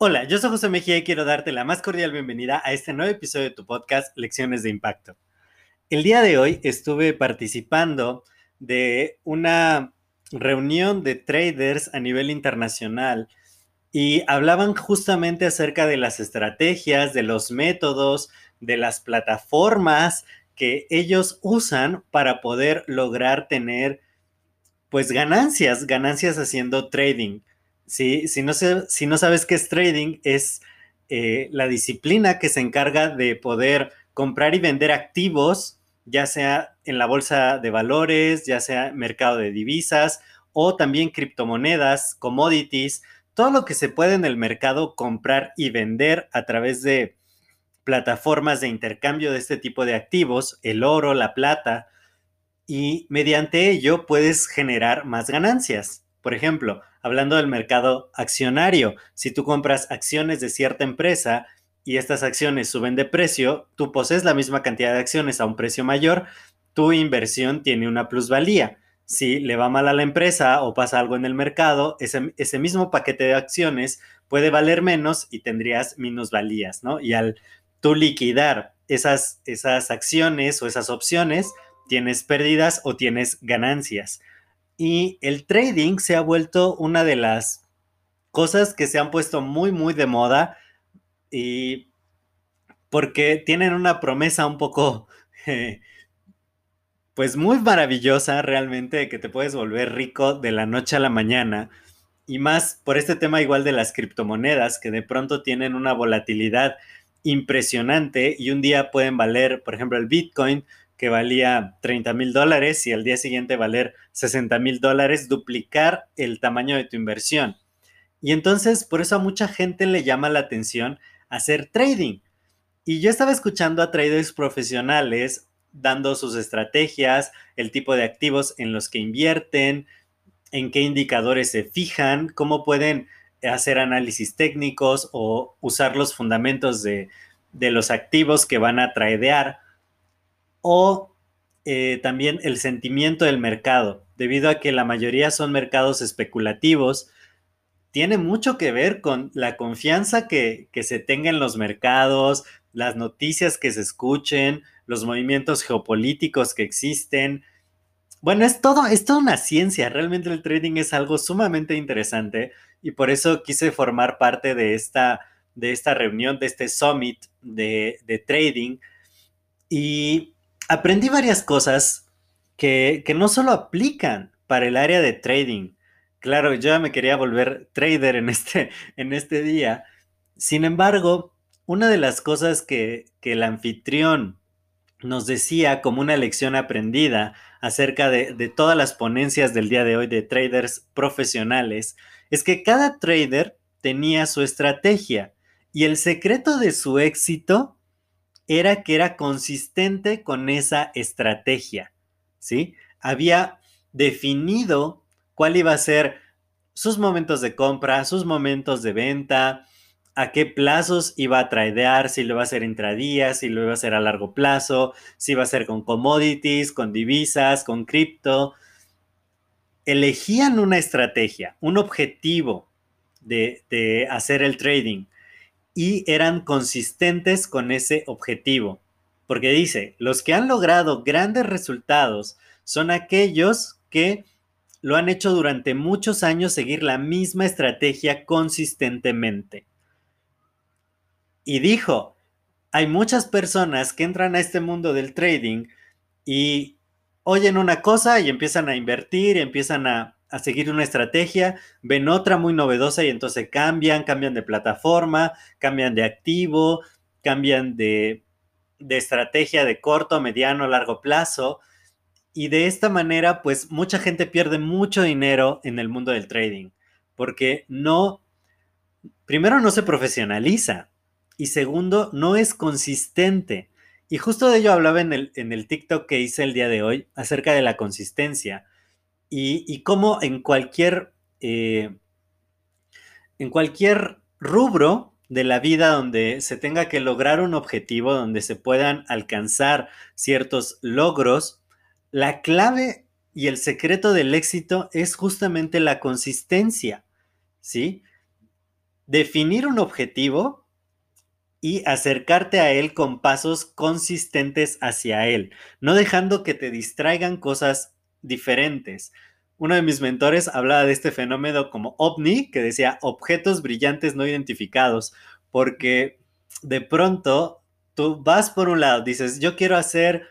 Hola, yo soy José Mejía y quiero darte la más cordial bienvenida a este nuevo episodio de tu podcast Lecciones de Impacto. El día de hoy estuve participando de una reunión de traders a nivel internacional y hablaban justamente acerca de las estrategias, de los métodos, de las plataformas que ellos usan para poder lograr tener pues ganancias, ganancias haciendo trading. ¿sí? Si, no si no sabes qué es trading, es eh, la disciplina que se encarga de poder comprar y vender activos, ya sea en la bolsa de valores, ya sea mercado de divisas o también criptomonedas, commodities, todo lo que se puede en el mercado comprar y vender a través de plataformas de intercambio de este tipo de activos, el oro, la plata, y mediante ello puedes generar más ganancias. Por ejemplo, hablando del mercado accionario, si tú compras acciones de cierta empresa y estas acciones suben de precio, tú posees la misma cantidad de acciones a un precio mayor, tu inversión tiene una plusvalía. Si le va mal a la empresa o pasa algo en el mercado, ese, ese mismo paquete de acciones puede valer menos y tendrías minusvalías, ¿no? Y al tú liquidar esas, esas acciones o esas opciones, tienes pérdidas o tienes ganancias. Y el trading se ha vuelto una de las cosas que se han puesto muy, muy de moda y porque tienen una promesa un poco, pues muy maravillosa realmente, de que te puedes volver rico de la noche a la mañana. Y más por este tema igual de las criptomonedas, que de pronto tienen una volatilidad impresionante y un día pueden valer, por ejemplo, el Bitcoin que valía 30 mil dólares y al día siguiente valer 60 mil dólares, duplicar el tamaño de tu inversión. Y entonces, por eso a mucha gente le llama la atención hacer trading. Y yo estaba escuchando a traders profesionales dando sus estrategias, el tipo de activos en los que invierten, en qué indicadores se fijan, cómo pueden hacer análisis técnicos o usar los fundamentos de, de los activos que van a tradear o eh, también el sentimiento del mercado, debido a que la mayoría son mercados especulativos, tiene mucho que ver con la confianza que, se tenga en los mercados, las noticias que se escuchen, los movimientos geopolíticos que existen. Bueno, es todo, es toda una ciencia. Realmente el trading es algo sumamente interesante y por eso quise formar parte de esta, de esta reunión, de este summit de, de trading. Y aprendí varias cosas que, no solo aplican para el área de trading. Claro, yo ya me quería volver trader en este, en este día. Sin embargo, una de las cosas que, que el anfitrión nos decía como una lección aprendida acerca de, de, todas las ponencias del día de hoy de traders profesionales es que cada trader tenía su estrategia y el secreto de su éxito era que era consistente con esa estrategia, ¿sí? Había definido cuál iba a ser sus momentos de compra, sus momentos de venta, a qué plazos iba a tradear, si lo iba a hacer intradía, si lo iba a hacer a largo plazo, si iba a ser con commodities, con divisas, con cripto. Elegían una estrategia, un objetivo de, de hacer el trading y eran consistentes con ese objetivo. Porque dice, los que han logrado grandes resultados son aquellos que lo han hecho durante muchos años seguir la misma estrategia consistentemente. Y dijo, hay muchas personas que entran a este mundo del trading y oyen una cosa y empiezan a invertir, y empiezan a a seguir una estrategia, ven otra muy novedosa y entonces cambian, cambian de plataforma, cambian de activo, cambian de, de estrategia de corto, mediano, largo plazo. Y de esta manera, pues mucha gente pierde mucho dinero en el mundo del trading, porque no, primero no se profesionaliza y segundo, no es consistente. Y justo de ello hablaba en el, en el TikTok que hice el día de hoy acerca de la consistencia y, y cómo en cualquier, eh, en cualquier rubro de la vida donde se tenga que lograr un objetivo, donde se puedan alcanzar ciertos logros, la clave y el secreto del éxito es justamente la consistencia, ¿sí? Definir un objetivo y acercarte a él con pasos consistentes hacia él, no dejando que te distraigan cosas diferentes. Uno de mis mentores hablaba de este fenómeno como ovni, que decía objetos brillantes no identificados, porque de pronto tú vas por un lado, dices, yo quiero hacer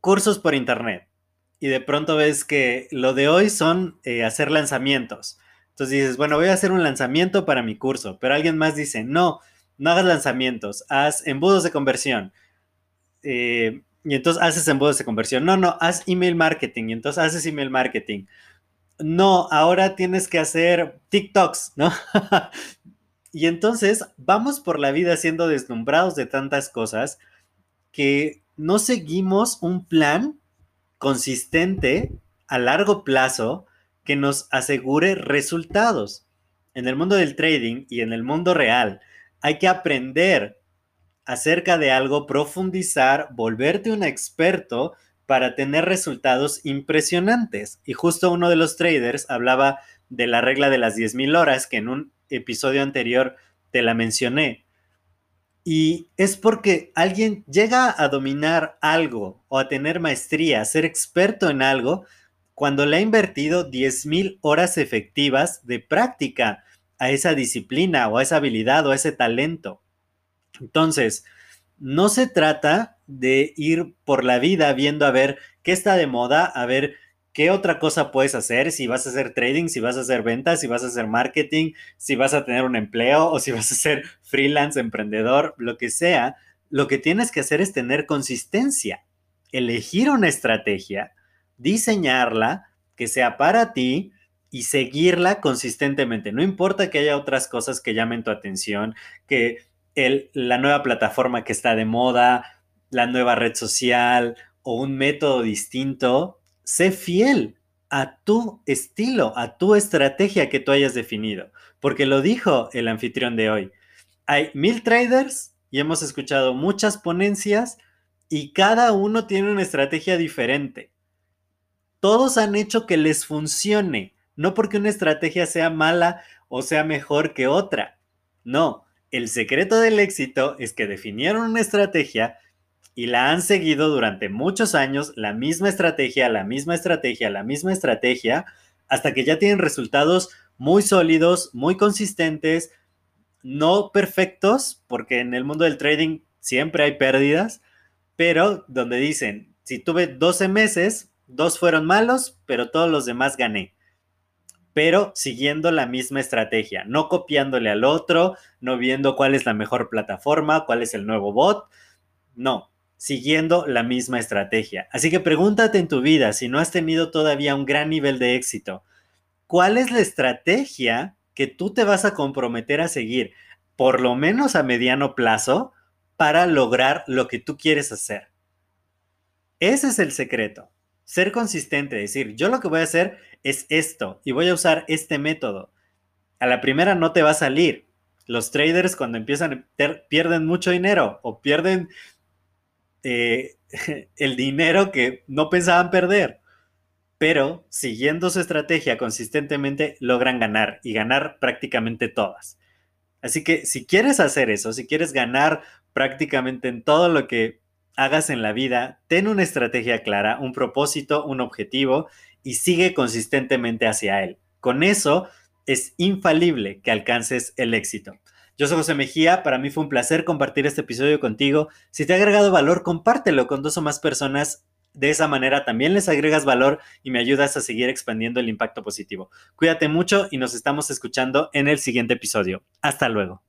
cursos por internet, y de pronto ves que lo de hoy son eh, hacer lanzamientos. Entonces dices, bueno, voy a hacer un lanzamiento para mi curso, pero alguien más dice, no, no hagas lanzamientos, haz embudos de conversión. Eh, y entonces haces embudos de conversión. No, no, haz email marketing. Y entonces haces email marketing. No, ahora tienes que hacer TikToks, ¿no? y entonces vamos por la vida siendo deslumbrados de tantas cosas que no seguimos un plan consistente a largo plazo que nos asegure resultados. En el mundo del trading y en el mundo real, hay que aprender acerca de algo, profundizar, volverte un experto para tener resultados impresionantes. Y justo uno de los traders hablaba de la regla de las 10.000 horas, que en un episodio anterior te la mencioné. Y es porque alguien llega a dominar algo o a tener maestría, a ser experto en algo, cuando le ha invertido 10.000 horas efectivas de práctica a esa disciplina o a esa habilidad o a ese talento. Entonces, no se trata de ir por la vida viendo a ver qué está de moda, a ver qué otra cosa puedes hacer, si vas a hacer trading, si vas a hacer ventas, si vas a hacer marketing, si vas a tener un empleo o si vas a ser freelance, emprendedor, lo que sea. Lo que tienes que hacer es tener consistencia, elegir una estrategia, diseñarla, que sea para ti, y seguirla consistentemente. No importa que haya otras cosas que llamen tu atención, que la nueva plataforma que está de moda, la nueva red social o un método distinto, sé fiel a tu estilo, a tu estrategia que tú hayas definido. Porque lo dijo el anfitrión de hoy. Hay mil traders y hemos escuchado muchas ponencias y cada uno tiene una estrategia diferente. Todos han hecho que les funcione. No porque una estrategia sea mala o sea mejor que otra. No, el secreto del éxito es que definieron una estrategia y la han seguido durante muchos años, la misma estrategia, la misma estrategia, la misma estrategia, hasta que ya tienen resultados muy sólidos, muy consistentes, no perfectos, porque en el mundo del trading siempre hay pérdidas, pero donde dicen, si tuve 12 meses, dos fueron malos, pero todos los demás gané pero siguiendo la misma estrategia, no copiándole al otro, no viendo cuál es la mejor plataforma, cuál es el nuevo bot, no, siguiendo la misma estrategia. Así que pregúntate en tu vida, si no has tenido todavía un gran nivel de éxito, ¿cuál es la estrategia que tú te vas a comprometer a seguir, por lo menos a mediano plazo, para lograr lo que tú quieres hacer? Ese es el secreto. Ser consistente, decir, yo lo que voy a hacer es esto y voy a usar este método. A la primera no te va a salir. Los traders cuando empiezan pierden mucho dinero o pierden eh, el dinero que no pensaban perder. Pero siguiendo su estrategia consistentemente logran ganar y ganar prácticamente todas. Así que si quieres hacer eso, si quieres ganar prácticamente en todo lo que hagas en la vida, ten una estrategia clara, un propósito, un objetivo y sigue consistentemente hacia él. Con eso es infalible que alcances el éxito. Yo soy José Mejía, para mí fue un placer compartir este episodio contigo. Si te ha agregado valor, compártelo con dos o más personas. De esa manera también les agregas valor y me ayudas a seguir expandiendo el impacto positivo. Cuídate mucho y nos estamos escuchando en el siguiente episodio. Hasta luego.